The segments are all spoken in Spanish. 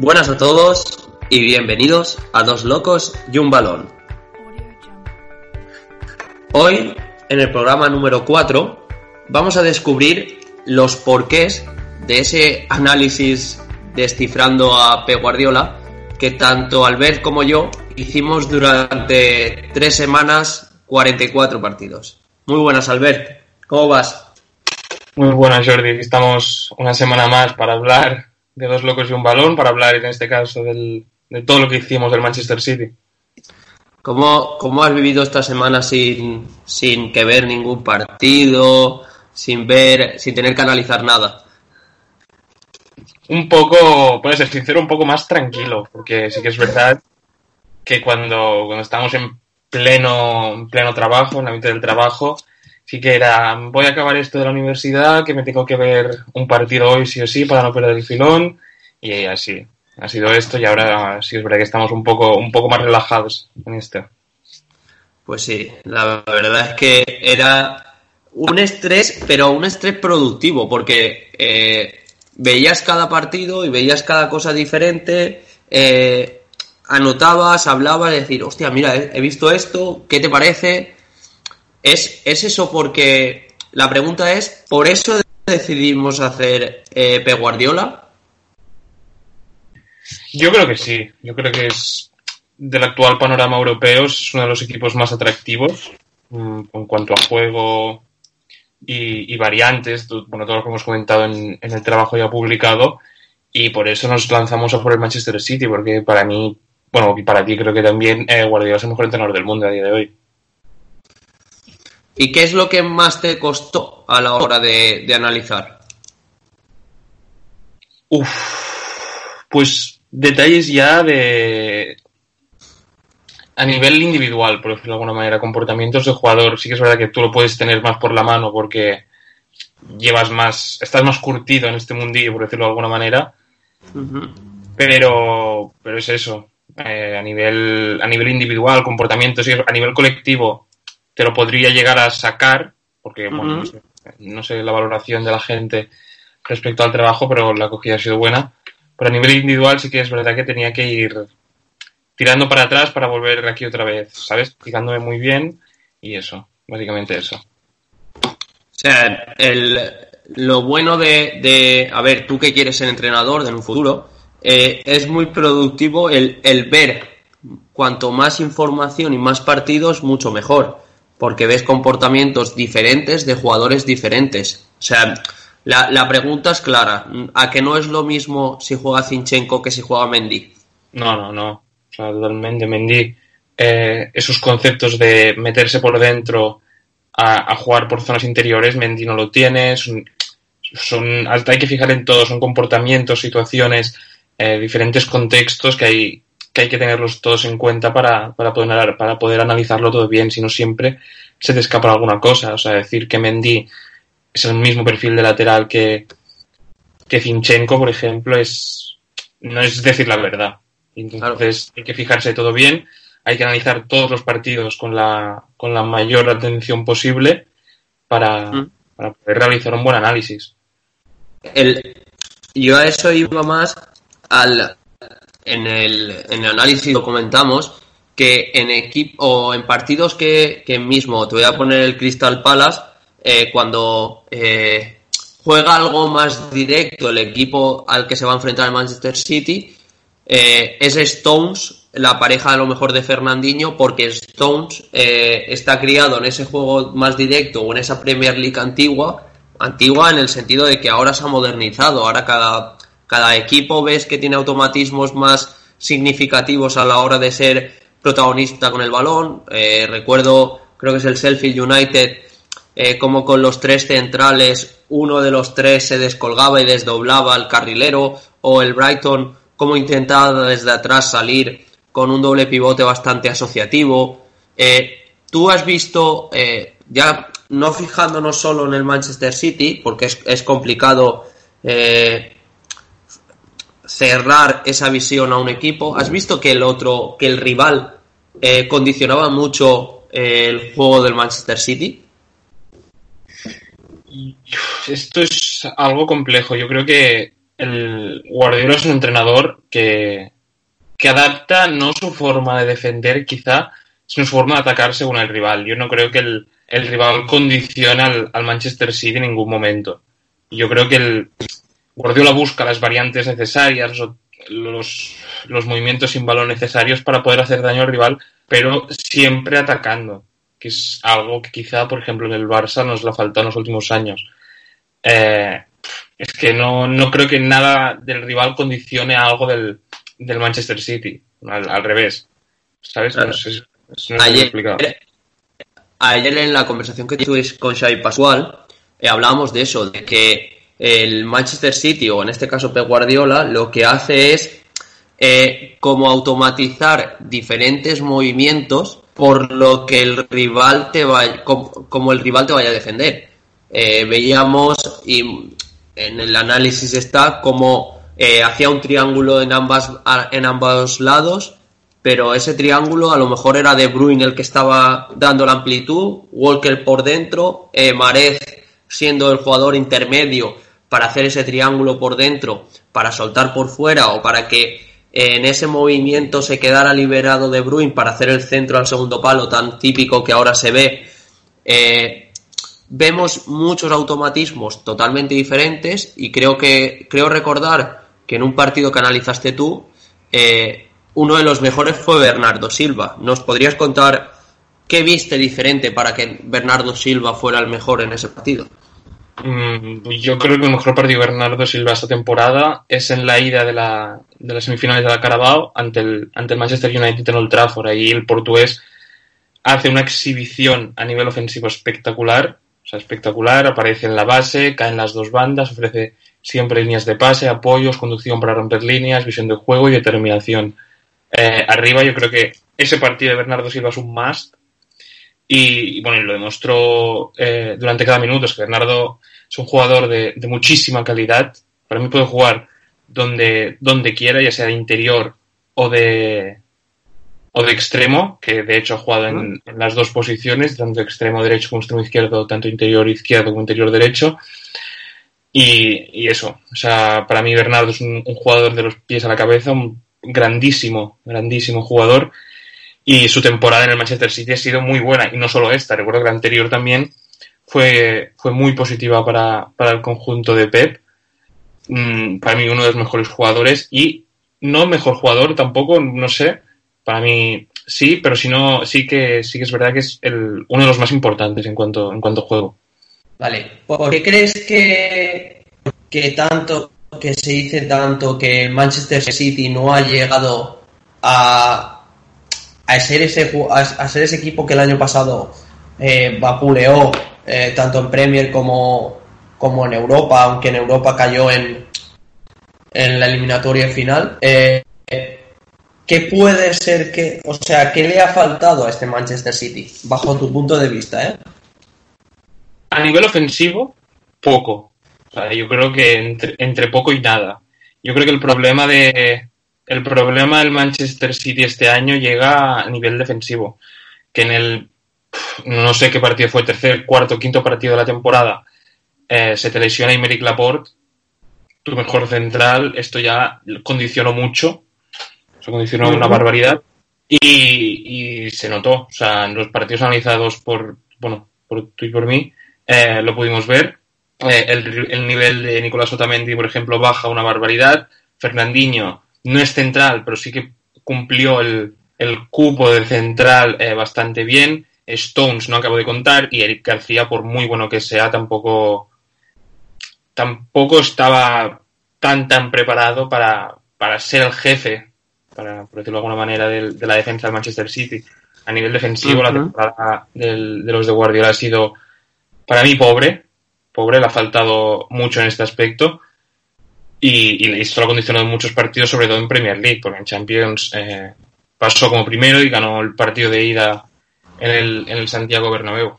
Buenas a todos y bienvenidos a Dos Locos y un Balón. Hoy, en el programa número 4, vamos a descubrir los porqués de ese análisis descifrando a Pep Guardiola que tanto Albert como yo hicimos durante tres semanas 44 partidos. Muy buenas, Albert. ¿Cómo vas? Muy buenas, Jordi. Estamos una semana más para hablar de dos locos y un balón para hablar en este caso del, de todo lo que hicimos del Manchester City. ¿Cómo, cómo has vivido esta semana sin, sin que ver ningún partido, sin ver, sin tener que analizar nada? Un poco, puede ser sincero, un poco más tranquilo, porque sí que es verdad que cuando, cuando estamos en pleno, en pleno trabajo, en la mitad del trabajo, sí que era, voy a acabar esto de la universidad, que me tengo que ver un partido hoy sí o sí para no perder el filón, y así, ha sido esto, y ahora sí es verdad que estamos un poco, un poco más relajados en esto. Pues sí, la verdad es que era un estrés, pero un estrés productivo, porque eh, veías cada partido y veías cada cosa diferente, eh, anotabas, hablabas, decir, hostia, mira, he visto esto, ¿qué te parece? ¿Es, ¿Es eso porque la pregunta es, ¿por eso decidimos hacer eh, P. Guardiola? Yo creo que sí. Yo creo que es del actual panorama europeo es uno de los equipos más atractivos mm, en cuanto a juego y, y variantes, bueno, todo lo que hemos comentado en, en, el trabajo ya publicado, y por eso nos lanzamos a por el Manchester City, porque para mí, bueno, y para ti creo que también eh, Guardiola es el mejor entrenador del mundo a día de hoy. ¿Y qué es lo que más te costó a la hora de, de analizar? Uf, pues detalles ya de a nivel individual, por decirlo de alguna manera, comportamientos de jugador. Sí que es verdad que tú lo puedes tener más por la mano porque llevas más, estás más curtido en este mundillo, por decirlo de alguna manera. Uh -huh. Pero, pero es eso. Eh, a nivel, a nivel individual, comportamiento, sí, a nivel colectivo, te lo podría llegar a sacar, porque, uh -huh. bueno, no sé, no sé, la valoración de la gente respecto al trabajo, pero la acogida ha sido buena. Pero a nivel individual sí que es verdad que tenía que ir tirando para atrás para volver aquí otra vez, ¿sabes? Fijándome muy bien y eso, básicamente eso. O sea, el, lo bueno de, de, a ver, tú que quieres ser entrenador en un futuro, eh, es muy productivo el, el ver cuanto más información y más partidos, mucho mejor, porque ves comportamientos diferentes de jugadores diferentes. O sea, la, la pregunta es clara, ¿a que no es lo mismo si juega Zinchenko que si juega Mendy? No, no, no o sea, totalmente. Mendy, eh, esos conceptos de meterse por dentro a, jugar por zonas interiores, Mendy no lo tiene. Son, son, hay que fijar en todo, son comportamientos, situaciones, eh, diferentes contextos que hay, que hay que tenerlos todos en cuenta para, para, poder, para poder analizarlo todo bien, si no siempre se te escapa alguna cosa. O sea, decir que Mendy es el mismo perfil de lateral que, que Zinchenko, por ejemplo, es no es decir la verdad. Entonces claro. hay que fijarse todo bien, hay que analizar todos los partidos con la, con la mayor atención posible para, mm. para poder realizar un buen análisis. El, yo a eso iba más al en el, análisis lo comentamos que en equipo o en partidos que, mismo te voy a poner el Crystal Palace eh, cuando eh, juega algo más directo el equipo al que se va a enfrentar el Manchester City eh, es Stones, la pareja a lo mejor de Fernandinho, porque Stones está criado en ese juego más directo o en esa Premier League antigua, antigua en el sentido de que ahora se ha modernizado, ahora cada, cada equipo ves que tiene automatismos más significativos a la hora de ser protagonista con el balón. Eh, recuerdo, creo que es el Sheffield United, como con los tres centrales uno de los tres se descolgaba y desdoblaba al carrilero, o el Brighton cómo intentaba desde atrás salir con un doble pivote bastante asociativo. Eh, Tú has visto, eh, ya no fijándonos solo en el Manchester City, porque es, complicado eh, cerrar esa visión a un equipo, has visto que el otro, que el rival eh, condicionaba mucho el juego del Manchester City. Esto es algo complejo. Yo creo que el Guardiola es un entrenador que, que adapta no su forma de defender, quizá, sino su forma de atacar según el rival. Yo no creo que el, el rival condicione al, al, Manchester City en ningún momento. Yo creo que el Guardiola busca las variantes necesarias, los, los movimientos sin balón necesarios para poder hacer daño al rival, pero siempre atacando, que es algo que quizá, por ejemplo, en el Barça nos lo ha faltado en los últimos años. Eh, es que no, no creo que nada del rival condicione a algo del, del Manchester City, al, al revés. ¿Sabes? Claro. No sé, no ayer, ayer, en la conversación que tuve con Xavi Pascual, eh, hablábamos de eso, de que el Manchester City, o en este caso Pep Guardiola, lo que hace es eh, como automatizar diferentes movimientos por lo que el rival te vaya, como, el rival te vaya a defender. Eh, veíamos y en el análisis está como eh, hacía un triángulo en ambas en ambos lados pero ese triángulo a lo mejor era De Bruyne el que estaba dando la amplitud, Walker por dentro, Marez siendo el jugador intermedio para hacer ese triángulo por dentro, para soltar por fuera o para que eh, en ese movimiento se quedara liberado De Bruyne para hacer el centro al segundo palo tan típico que ahora se ve. Eh, vemos muchos automatismos totalmente diferentes y creo que creo recordar que en un partido que analizaste tú eh, uno de los mejores fue Bernardo Silva. ¿Nos podrías contar qué viste diferente para que Bernardo Silva fuera el mejor en ese partido? Mm, yo creo que el mejor partido de Bernardo Silva esta temporada es en la ida de, la, de las semifinales de la Carabao ante el, ante el Manchester United en Old Trafford. Ahí el portugués hace una exhibición a nivel ofensivo espectacular, o sea, espectacular, aparece en la base, cae en las dos bandas, ofrece siempre líneas de pase, apoyos, conducción para romper líneas, visión de juego y determinación. Eh, arriba yo creo que ese partido de Bernardo Silva es un must y, y bueno, y lo demostró eh, durante cada minuto, es que Bernardo es un jugador de, de, muchísima calidad, para mí puede jugar donde, donde quiera, ya sea de interior o de, o de extremo, que de hecho ha jugado en, en las dos posiciones, tanto extremo derecho como extremo izquierdo, tanto interior izquierdo como interior derecho. Y, y, eso, o sea, para mí Bernardo es un, un, jugador de los pies a la cabeza, un grandísimo, grandísimo jugador. Y su temporada en el Manchester City ha sido muy buena. Y no solo esta, recuerdo que la anterior también fue, fue muy positiva para, para el conjunto de Pep. Mm, para mí uno de los mejores jugadores. Y no mejor jugador tampoco, no sé. Para mí sí, pero si no, sí que, sí que es verdad que es el, uno de los más importantes en cuanto, en cuanto a juego. Vale. ¿Por qué crees que, que tanto que se dice tanto que el Manchester City no ha llegado a, a, ser, ese, a, ser ese equipo que el año pasado eh, vapuleó eh, tanto en Premier como, como en Europa, aunque en Europa cayó en, en la eliminatoria final. Eh, ¿Qué puede ser que, o sea, qué le ha faltado a este Manchester City, bajo tu punto de vista? ¿eh? A nivel ofensivo, poco. O sea, yo creo que entre, entre, poco y nada. Yo creo que el problema de el problema del Manchester City este año llega a nivel defensivo, que en el no sé qué partido fue, tercer, cuarto, quinto partido de la temporada, eh, se te lesiona Imeric Laporte, tu mejor central, esto ya condicionó mucho, se condicionó una barbaridad y, y, se notó, o sea, en los partidos analizados por, bueno, por tú y por mí, eh, lo pudimos ver, eh, el, el, nivel de Nicolás Otamendi, por ejemplo, baja una barbaridad. Fernandinho no es central, pero sí que cumplió el, el cupo de central eh, bastante bien. Stones no acabo de contar y Eric García, por muy bueno que sea, tampoco, tampoco estaba tan tan preparado para, para ser el jefe, para por decirlo de alguna manera, de, de la defensa del Manchester City. A nivel defensivo, uh -huh. la temporada del, de los de Guardiola ha sido, para mí, pobre, pobre, le ha faltado mucho en este aspecto y, esto lo ha condicionado en muchos partidos, sobre todo en Premier League, porque en Champions eh, pasó como primero y ganó el partido de ida en el, en el Santiago Bernabéu.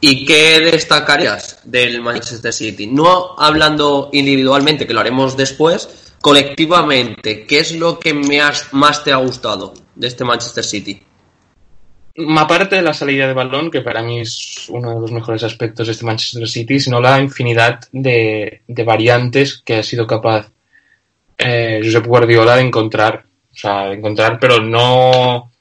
¿Y qué destacarías del Manchester City? No hablando individualmente, que lo haremos después, colectivamente, ¿qué es lo que más te ha gustado de este Manchester City? Aparte de la salida de balón, que para mí es uno de los mejores aspectos de este Manchester City, sino la infinidad de, de variantes que ha sido capaz eh, Josep Guardiola de encontrar. O sea, de encontrar, pero no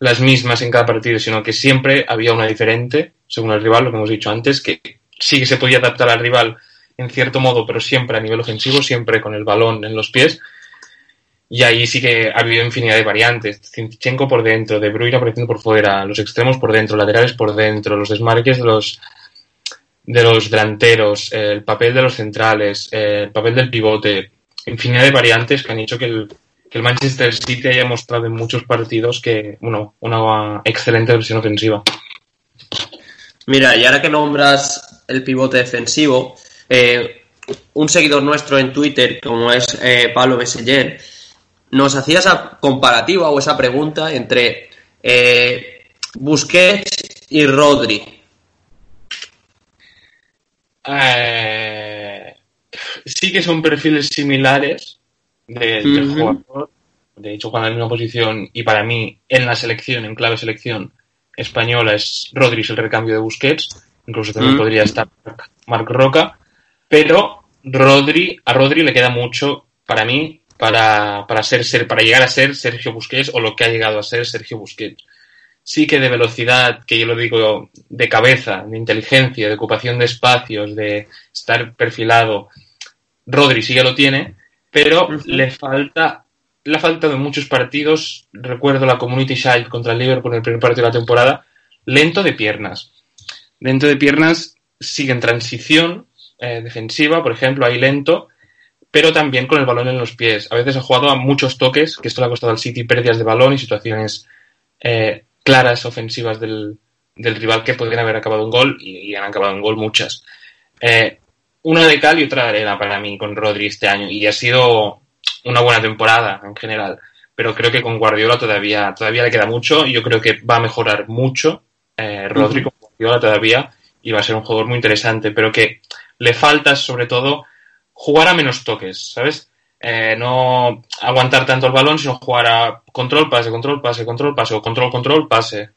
las mismas en cada partido, sino que siempre había una diferente, según el rival, lo que hemos dicho antes, que sí que se podía adaptar al rival en cierto modo, pero siempre a nivel ofensivo, siempre con el balón en los pies. Y ahí sí que ha habido infinidad de variantes. Zinchenko por dentro, De Bruyne apareciendo por fuera, los extremos por dentro, laterales por dentro, los desmarques de los, de los delanteros, el papel de los centrales, el papel del pivote. Infinidad de variantes que han hecho que el, que el Manchester City haya mostrado en muchos partidos que, bueno, una excelente versión ofensiva. Mira, y ahora que nombras el pivote defensivo, eh, un seguidor nuestro en Twitter, como es eh, Pablo Besseller, nos hacía esa comparativa o esa pregunta entre eh, Busquets y Rodri. sí que son perfiles similares del jugador. De hecho, juegan en la misma posición y para mí en la selección, en clave selección española, es Rodri es el recambio de Busquets. Incluso también podría estar Marc Roca. Pero Rodri, a Rodri le queda mucho, para mí, para, para, ser, ser, para llegar a ser Sergio Busquets o lo que ha llegado a ser Sergio Busquets. Sí que de velocidad, que yo lo digo, de cabeza, de inteligencia, de ocupación de espacios, de estar perfilado, Rodri sí ya lo tiene, pero le falta le ha faltado en muchos partidos, recuerdo la Community Shield contra el Liverpool en el primer partido de la temporada, lento de piernas. Lento de piernas sigue en transición eh, defensiva, por ejemplo, ahí lento, pero también con el balón en los pies. A veces ha jugado a muchos toques, que esto le ha costado al City pérdidas de balón y situaciones eh, claras ofensivas del, del, rival que podrían haber acabado un gol y, y han acabado un gol muchas. Eh, una de cal y otra de arena para mí con Rodri este año y ha sido una buena temporada en general. Pero creo que con Guardiola todavía, todavía le queda mucho y yo creo que va a mejorar mucho eh, Rodri con Guardiola todavía y va a ser un jugador muy interesante, pero que le falta sobre todo jugar a menos toques, ¿sabes? Eh, no aguantar tanto el balón, sino jugar a control, pase, control, pase, control, pase, o control, control, pase.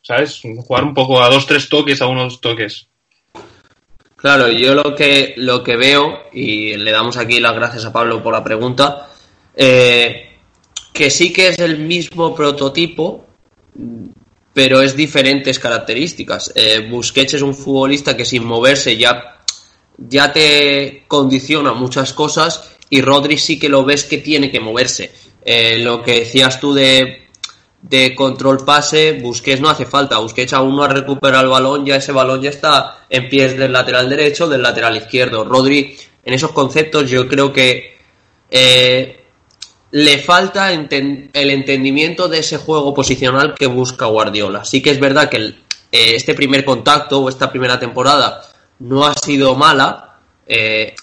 ¿Sabes? Jugar un poco a dos, tres toques, a unos toques. Claro, yo lo que, lo que veo, y le damos aquí las gracias a Pablo por la pregunta, eh, que sí que es el mismo prototipo, pero es diferentes características. Eh, Busquets es un futbolista que sin moverse ya, ya te condiciona muchas cosas y Rodri sí que lo ves que tiene que moverse. Eh, lo que decías tú de de control pase, Busquets no hace falta. Busquets aún no ha recuperado el balón, ya ese balón ya está en pies del lateral derecho, del lateral izquierdo. Rodri, en esos conceptos, yo creo que eh, le falta el entendimiento de ese juego posicional que busca Guardiola. Sí que es verdad que eh, este primer contacto o esta primera temporada no ha sido mala, eh,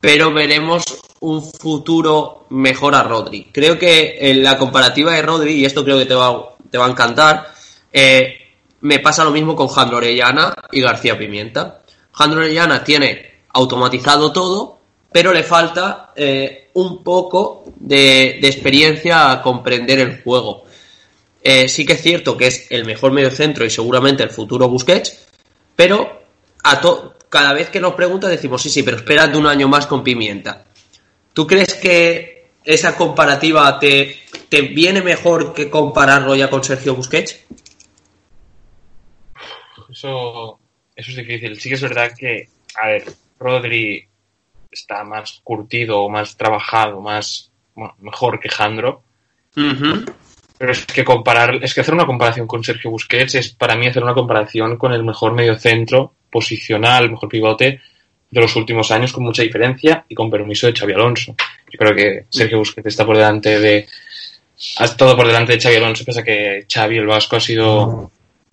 pero veremos un futuro mejor a Rodri. Creo que en la comparativa de Rodri, y esto creo que te va, te va a encantar, eh, me pasa lo mismo con Jandro Orellana y García Pimienta. Jandro Orellana tiene automatizado todo, pero le falta eh, un poco de, experiencia a comprender el juego. Sí que es cierto que es el mejor medio centro y seguramente el futuro Busquets, pero a cada vez que nos pregunta decimos sí, sí, pero espérate un año más con Pimienta. ¿Tú crees que esa comparativa te, te viene mejor que compararlo ya con Sergio Busquets? Eso, eso es difícil. Sí que es verdad que, a ver, Rodri está más curtido, más trabajado, más mejor que Jandro. Pero es que comparar, es que hacer una comparación con Sergio Busquets es para mí hacer una comparación con el mejor medio centro posicional, mejor pivote de los últimos años con mucha diferencia y con permiso de Xavi Alonso. Yo creo que Sergio Busquets está por delante de ha estado por delante de Xavi Alonso, pese a que Xavi el Vasco ha sido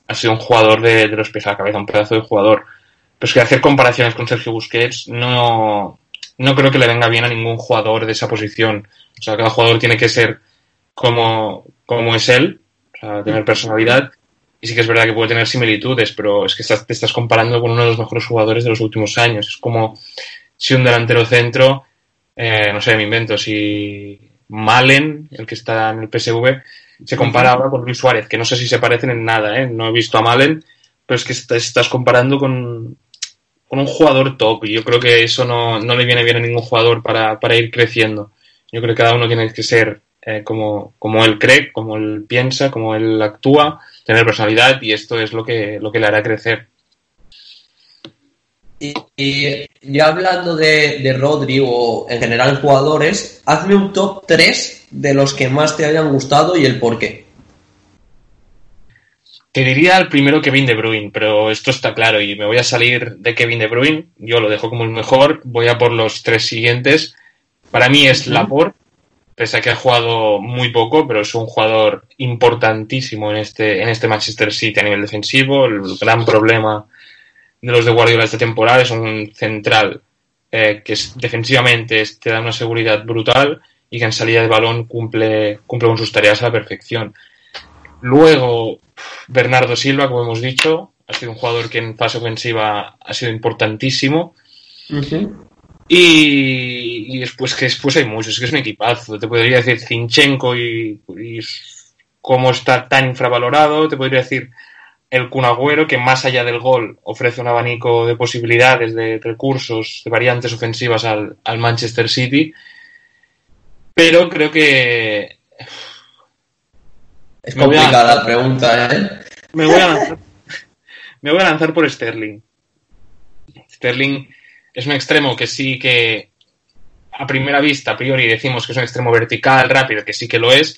ha sido un jugador de, los pies a la cabeza, un pedazo de jugador. Pero es que hacer comparaciones con Sergio Busquets no, no creo que le venga bien a ningún jugador de esa posición. O sea, cada jugador tiene que ser como, como es él, o sea, tener personalidad. Y sí que es verdad que puede tener similitudes, pero es que estás, te estás comparando con uno de los mejores jugadores de los últimos años. Es como si un delantero centro, eh, no sé, me invento, si Malen, el que está en el PSV, se compara ahora con Luis Suárez, que no sé si se parecen en nada, ¿eh? No he visto a Malen, pero es que estás comparando con, con un jugador top y yo creo que eso no, no le viene bien a ningún jugador para, para, ir creciendo. Yo creo que cada uno tiene que ser eh, como, como él cree, como él piensa, como él actúa, tener personalidad y esto es lo que, lo que le hará crecer. Y, y ya hablando de, de Rodri o en general jugadores, hazme un top 3 de los que más te hayan gustado y el por qué. Te diría el primero Kevin De Bruyne, pero esto está claro y me voy a salir de Kevin De Bruyne. Yo lo dejo como el mejor. Voy a por los tres siguientes. Para mí es Laporte, pese a que ha jugado muy poco, pero es un jugador importantísimo en este, en este Manchester City a nivel defensivo. El gran problema de los de Guardiola esta temporada es un central eh, que es, defensivamente te da una seguridad brutal y que en salida de balón cumple, cumple con sus tareas a la perfección. Luego, Bernardo Silva, como hemos dicho, ha sido un jugador que en fase ofensiva ha sido importantísimo. Y, y, después que después hay muchos, es que es un equipazo. Te podría decir Zinchenko y, y cómo está tan infravalorado. Te podría decir el Cunagüero, que más allá del gol ofrece un abanico de posibilidades, de recursos, de variantes ofensivas al, al Manchester City. Pero creo que es complicada la pregunta, ¿eh? Me voy, a lanzar, me voy a lanzar por Sterling. Sterling es un extremo que sí que a primera vista, a priori, decimos que es un extremo vertical, rápido, que sí que lo es,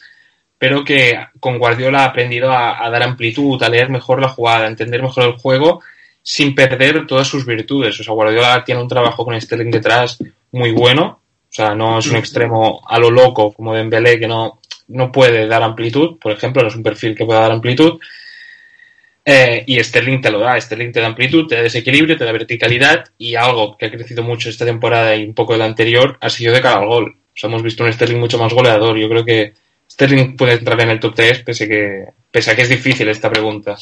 pero que con Guardiola ha aprendido a, a dar amplitud, a leer mejor la jugada, a entender mejor el juego, sin perder todas sus virtudes. O sea, Guardiola tiene un trabajo con Sterling detrás muy bueno. O sea, no es un extremo a lo loco como Dembélé que no, no puede dar amplitud, por ejemplo, no es un perfil que pueda dar amplitud. Eh, y Sterling te lo da, Sterling te da amplitud, te da desequilibrio, te da verticalidad y algo que ha crecido mucho esta temporada y un poco de la anterior ha sido de cara al gol. O sea, hemos visto un Sterling mucho más goleador. Yo creo que Sterling puede entrar en el top 3 pese, que, pese a que es difícil esta pregunta.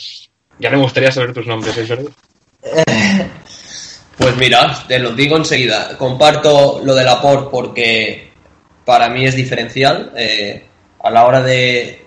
Ya me gustaría saber tus nombres, ¿eh, Jordi? Pues mira, te lo digo enseguida. Comparto lo del Laporte porque para mí es diferencial. Eh, a la hora de,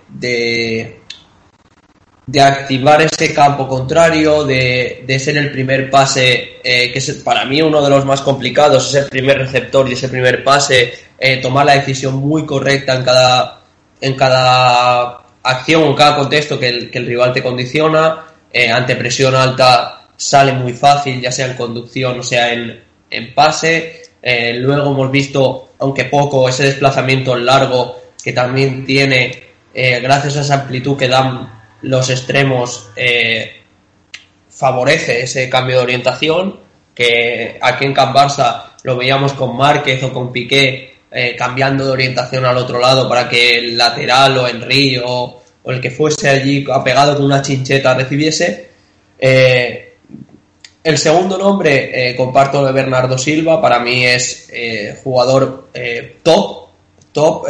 de, activar ese campo contrario, de, de ser el primer pase, eh, que es para mí uno de los más complicados, ese primer receptor y ese primer pase, eh, tomar la decisión muy correcta en cada, en cada acción en cada contexto que el, que el rival te condiciona, eh, ante presión alta sale muy fácil, ya sea en conducción o sea en, en pase. Luego hemos visto, aunque poco, ese desplazamiento largo que también tiene, gracias a esa amplitud que dan los extremos, eh, favorece ese cambio de orientación, que aquí en Camp Barça lo veíamos con Márquez o con Piqué, eh, cambiando de orientación al otro lado para que el lateral o Henry o, o el que fuese allí apegado con una chincheta recibiese. Eh, el segundo nombre, comparto de Bernardo Silva, para mí es jugador top, top,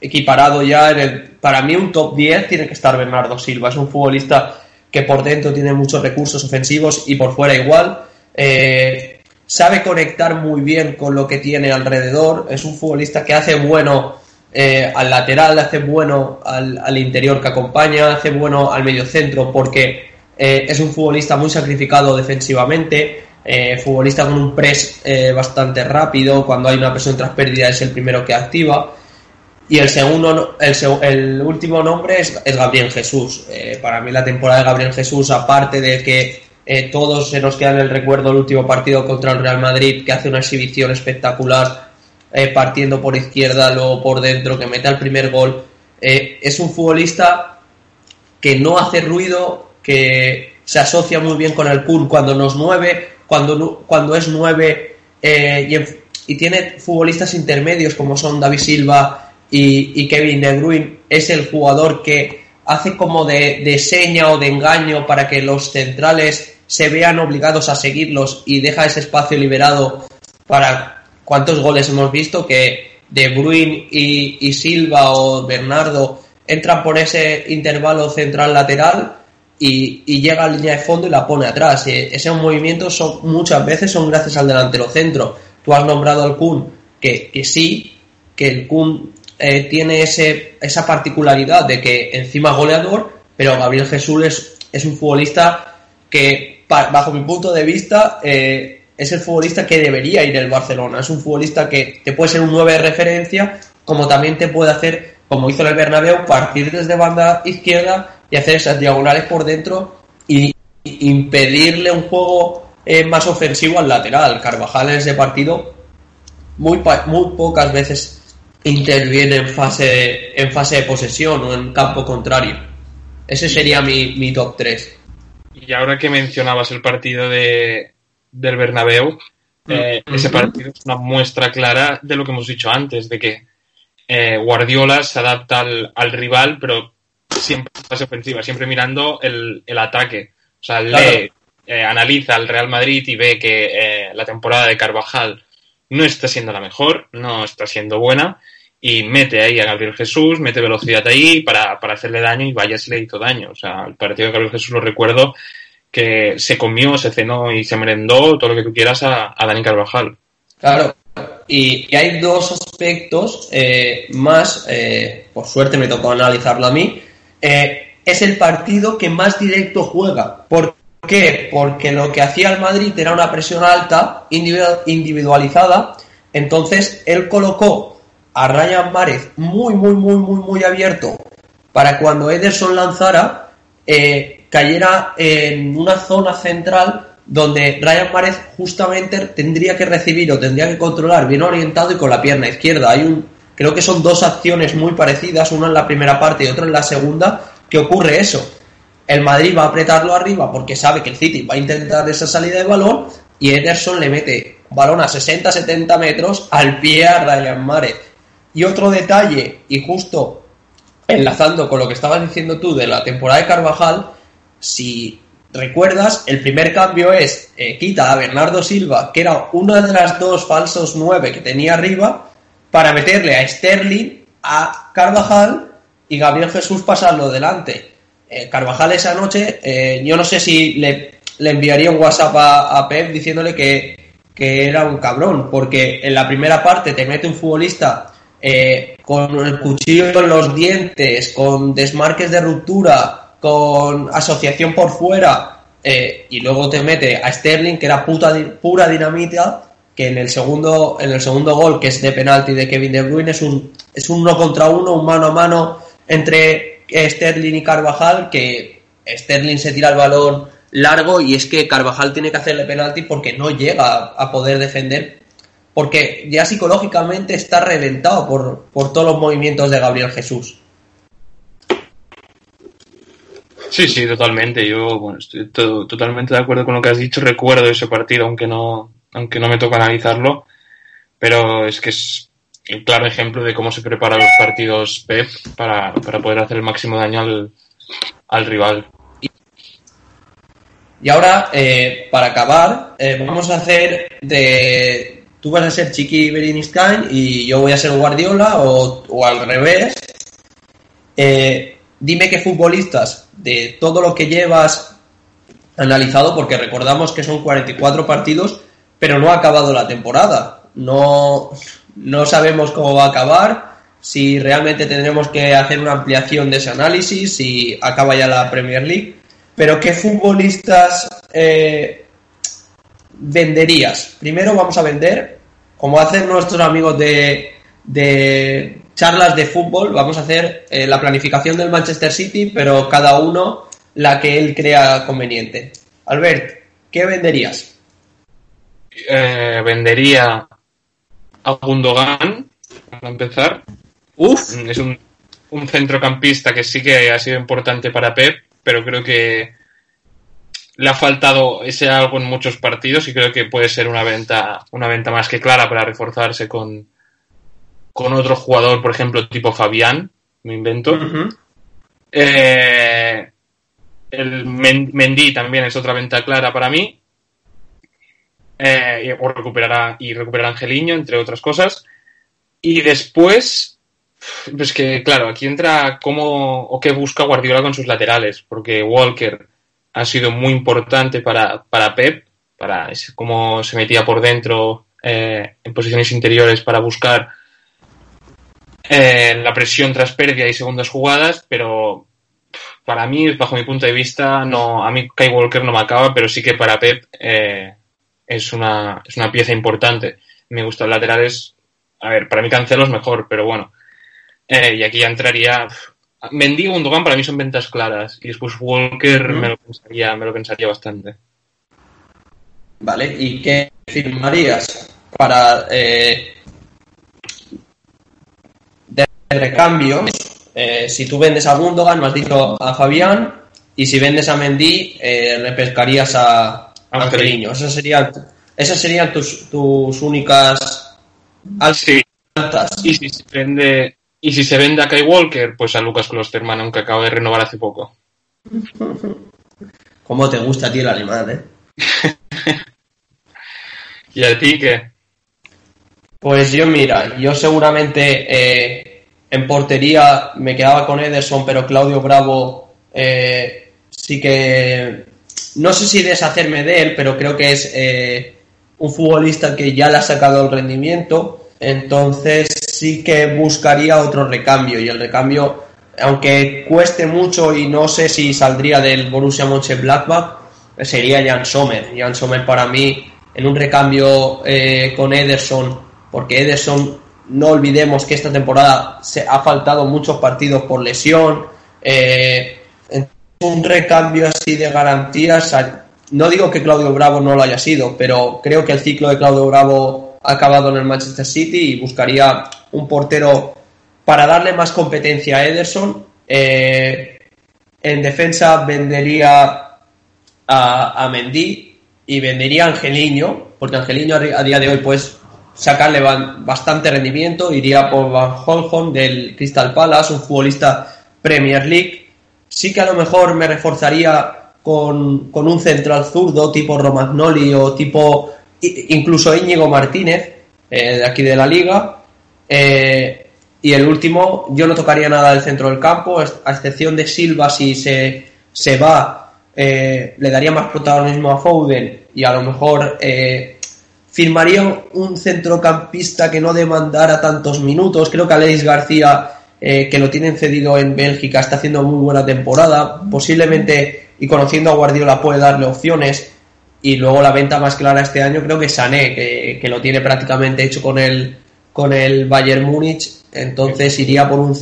equiparado ya en el. Para mí, un top 10 tiene que estar Bernardo Silva. Es un futbolista que por dentro tiene muchos recursos ofensivos y por fuera igual. sabe conectar muy bien con lo que tiene alrededor. Es un futbolista que hace bueno al lateral, hace bueno al, interior que acompaña, hace bueno al medio centro porque eh, es un futbolista muy sacrificado defensivamente, eh, futbolista con un press eh, bastante rápido, cuando hay una presión tras pérdida es el primero que activa. Y el segundo, el, el último nombre es, es Gabriel Jesús. Eh, para mí la temporada de Gabriel Jesús, aparte de que eh, todos se nos queda en el recuerdo el último partido contra el Real Madrid, que hace una exhibición espectacular, eh, partiendo por izquierda, luego por dentro, que mete el primer gol. es un futbolista que no hace ruido, que se asocia muy bien con el pool cuando no es 9, cuando, cuando es 9 eh, y, y, tiene futbolistas intermedios como son David Silva y, Kevin De Bruyne, es el jugador que hace como de, de, seña o de engaño para que los centrales se vean obligados a seguirlos y deja ese espacio liberado para cuántos goles hemos visto que De Bruyne y, y Silva o Bernardo entran por ese intervalo central lateral y, y, llega a línea de fondo y la pone atrás. E, ese movimiento son, muchas veces son gracias al delantero centro. Tú has nombrado al Kun, que, que sí, que el Kun eh, tiene ese, esa particularidad de que encima goleador, pero Gabriel Jesús es, es un futbolista que, bajo mi punto de vista, eh, es el futbolista que debería ir el Barcelona. Es un futbolista que te puede ser un 9 de referencia, como también te puede hacer, como hizo el Bernabéu, partir desde banda izquierda y hacer esas diagonales por dentro y impedirle un juego eh, más ofensivo al lateral. Carvajal en ese partido muy, muy pocas veces interviene en fase, en fase de posesión o en campo contrario. Ese sería mi, mi top 3. Y ahora que mencionabas el partido de, del Bernabéu, eh, ese partido es una muestra clara de lo que hemos dicho antes, de que eh, Guardiola se adapta al, al, rival, pero siempre en fase ofensiva, siempre mirando el, el ataque. O sea, claro. lee, eh, analiza al Real Madrid y ve que la temporada de Carvajal no está siendo la mejor, no está siendo buena, y mete ahí a Gabriel Jesús, mete velocidad ahí para, para hacerle daño y vaya si le hizo daño. O sea, el partido de Gabriel Jesús lo recuerdo que se comió, se cenó y se merendó todo lo que tú quieras a, a Dani Carvajal. Claro, y, hay dos aspectos eh, más, eh, por suerte me tocó analizarlo a mí, eh, es el partido que más directo juega. ¿Por qué? Porque lo que hacía el Madrid era una presión alta, individualizada, entonces él colocó a Ryan Márez muy, muy, muy, muy, muy abierto para cuando Ederson lanzara, eh, cayera en una zona central donde Ryan Márez justamente tendría que recibir o tendría que controlar bien orientado y con la pierna izquierda. Hay un, creo que son dos acciones muy parecidas, una en la primera parte y otra en la segunda, que ocurre eso. El Madrid va a apretarlo arriba porque sabe que el City va a intentar esa salida de balón y Ederson le mete balón a 60-70 metros al pie a Ryan Márez. Y otro detalle, y justo enlazando con lo que estabas diciendo tú de la temporada de Carvajal, si recuerdas, el primer cambio es eh, quita a Bernardo Silva, que era una de las dos falsos nueve que tenía arriba, para meterle a Sterling, a Carvajal y Gabriel Jesús pasarlo delante. Eh, Carvajal esa noche, eh, yo no sé si le, enviaría un WhatsApp a, a Pep diciéndole que, que, era un cabrón, porque en la primera parte te mete un futbolista eh, con el cuchillo en los dientes, con desmarques de ruptura, con asociación por fuera, eh, y luego te mete a Sterling, que era puta, pura dinamita, que en el segundo, en el segundo gol, que es de penalti de Kevin De Bruyne, es un, es un uno contra uno, un mano a mano entre Sterling y Carvajal, que Sterling se tira el balón largo y es que Carvajal tiene que hacerle penalti porque no llega a poder defender, porque ya psicológicamente está reventado por, por todos los movimientos de Gabriel Jesús. Sí, sí, totalmente. Yo bueno, estoy to totalmente de acuerdo con lo que has dicho. Recuerdo ese partido, aunque no, aunque no me toca analizarlo, pero es que es el claro ejemplo de cómo se preparan los partidos Pep para, para poder hacer el máximo daño al, al rival. Y ahora, eh, para acabar, eh, vamos a hacer de... Tú vas a ser Chiqui Berinstein y yo voy a ser Guardiola o, o al revés. Eh, dime qué futbolistas de todo lo que llevas analizado, porque recordamos que son 44 partidos, pero no ha acabado la temporada. No, no sabemos cómo va a acabar, si realmente tendremos que hacer una ampliación de ese análisis, si acaba ya la Premier League. Pero ¿qué futbolistas eh, venderías? Primero vamos a vender, como hacen nuestros amigos de, de charlas de fútbol, vamos a hacer eh, la planificación del Manchester City, pero cada uno la que él crea conveniente. Albert, ¿qué venderías? Eh, vendería a Gundogan, para empezar. Uf. Es un, un, centrocampista que sí que ha sido importante para Pep, pero creo que le ha faltado ese algo en muchos partidos y creo que puede ser una venta, una venta más que clara para reforzarse con, con otro jugador, por ejemplo, tipo Fabián, me invento. Uh -huh. eh, el Mendy también es otra venta clara para mí. Eh, o recuperará y recuperará Angeliño, entre otras cosas. Y después, pues que claro, aquí entra cómo o qué busca Guardiola con sus laterales, porque Walker ha sido muy importante para, para Pep, para cómo se metía por dentro eh, en posiciones interiores para buscar eh, la presión tras pérdida y segundas jugadas, pero para mí, bajo mi punto de vista, no, a mí Kai Walker no me acaba, pero sí que para Pep eh, es, una, es una pieza importante. Me gustan laterales. A ver, para mí Cancelo es mejor, pero bueno. Y aquí ya entraría. Mendy y Gundogan para mí son ventas claras. Y después Walker me, lo pensaría, me lo pensaría bastante. Vale, ¿y qué firmarías para eh, de recambios eh, si tú vendes a Gundogan, me has dicho a Fabián, y si vendes a Mendy, eh, repescarías a Angeliño. Esas serían, esas serían tus, tus únicas altas. Y si se vende, y si se vende a Kai Walker, pues a Lucas Klosterman, aunque acaba de renovar hace poco. ¿Cómo te gusta a ti el alemán, eh? ¿Y a ti qué? Pues yo, mira, yo seguramente eh, en portería me quedaba con Ederson, pero Claudio Bravo eh, sí que. No sé si deshacerme de él, pero creo que es eh, un futbolista que ya le ha sacado el rendimiento. Entonces sí que buscaría otro recambio. Y el recambio, aunque cueste mucho y no sé si saldría del Borussia Mönchengladbach, sería Jan Sommer. Jan Sommer para mí en un recambio eh, con Ederson, porque Ederson no olvidemos que esta temporada se ha faltado muchos partidos por lesión. Eh, un recambio así de garantías. No digo que Claudio Bravo no lo haya sido, pero creo que el ciclo de Claudio Bravo acabado en el Manchester City y buscaría un portero para darle más competencia a Ederson. Eh, en defensa vendería a, Mendy y vendería a Angeliño, porque Angeliño a día de hoy pues sacarle bastante rendimiento. Iría por Van Holholm del Crystal Palace, un futbolista Premier League. Sí que a lo mejor me reforzaría con, un central zurdo tipo Romagnoli o tipo incluso Íñigo Martínez eh, de aquí de la liga. Eh, y el último, yo no tocaría nada del centro del campo, a excepción de Silva si se, se va, eh, le daría más protagonismo a Foden y a lo mejor firmaría un centrocampista que no demandara tantos minutos. Creo que Aleix García, que lo tienen cedido en Bélgica, está haciendo muy buena temporada. Posiblemente, y conociendo a Guardiola, puede darle opciones. Y luego la venta más clara este año creo que Sané, que, lo tiene prácticamente hecho con el, con el Bayern Múnich. Entonces iría por un...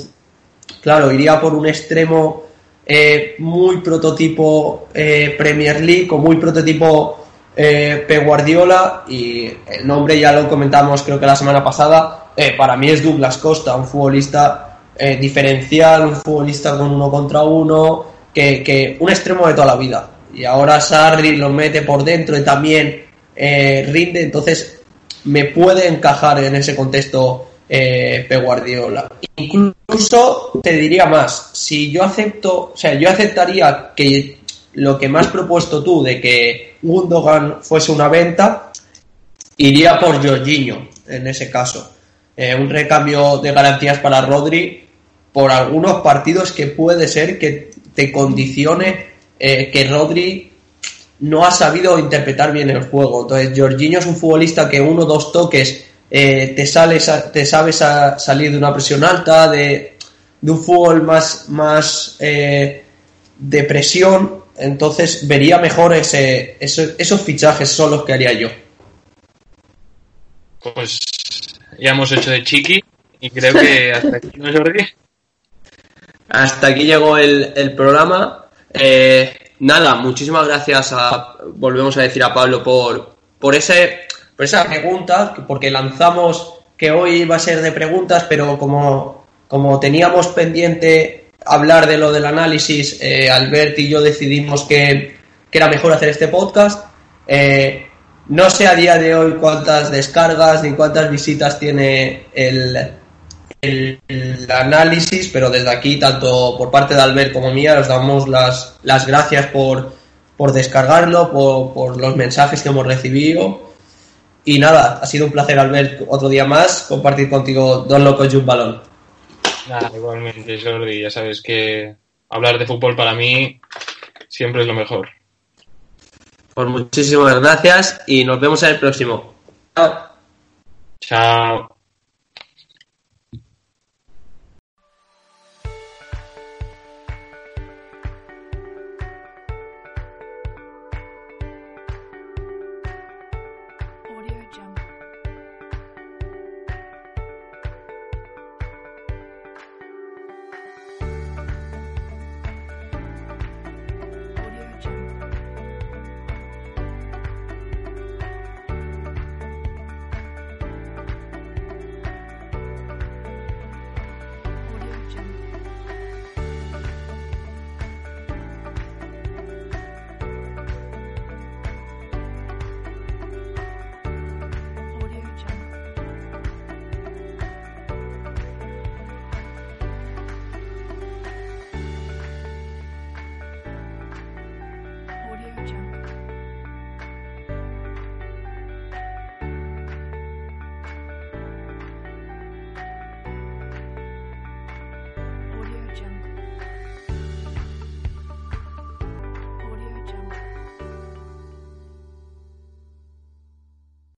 Claro, iría por un extremo eh, muy prototipo eh, Premier League o muy prototipo eh, P. Guardiola y el nombre ya lo comentamos creo que la semana pasada, eh, para mí es Douglas Costa, un futbolista eh, diferencial, un futbolista con uno contra uno, que, un extremo de toda la vida. Y ahora Sarri lo mete por dentro y también eh, rinde, entonces me puede encajar en ese contexto eh, P. Guardiola. Incluso te diría más, si yo acepto, o sea, yo aceptaría que lo que me has propuesto tú de que Gundogan fuese una venta, iría por Jorginho en ese caso. Eh, un recambio de garantías para Rodri por algunos partidos que puede ser que te condicione eh, que Rodri no ha sabido interpretar bien el juego. Entonces, Jorginho es un futbolista que uno o dos toques eh, te, sale, te sabes salir de una presión alta, de, de un fútbol más, más de presión entonces vería mejor ese, esos fichajes son los que haría yo. Pues ya hemos hecho de chiqui y creo que hasta aquí, ¿no, Jordi? Hasta aquí llegó el, programa. Eh, nada, muchísimas gracias a, volvemos a decir a Pablo por, por, ese, por esa pregunta, porque lanzamos que hoy iba a ser de preguntas, pero como, como teníamos pendiente hablar de lo del análisis, eh, Albert y yo decidimos que, era mejor hacer este podcast. Eh, no sé a día de hoy cuántas descargas ni cuántas visitas tiene el, el, análisis, pero desde aquí, tanto por parte de Albert como mía, os damos las, las gracias por, por descargarlo, por, por los mensajes que hemos recibido. Y nada, ha sido un placer, Albert, otro día más, compartir contigo dos locos y un balón. Nada, igualmente, Jordi, ya sabes que hablar de fútbol para mí siempre es lo mejor. Pues muchísimas gracias y nos vemos en el próximo. Chao. Chao.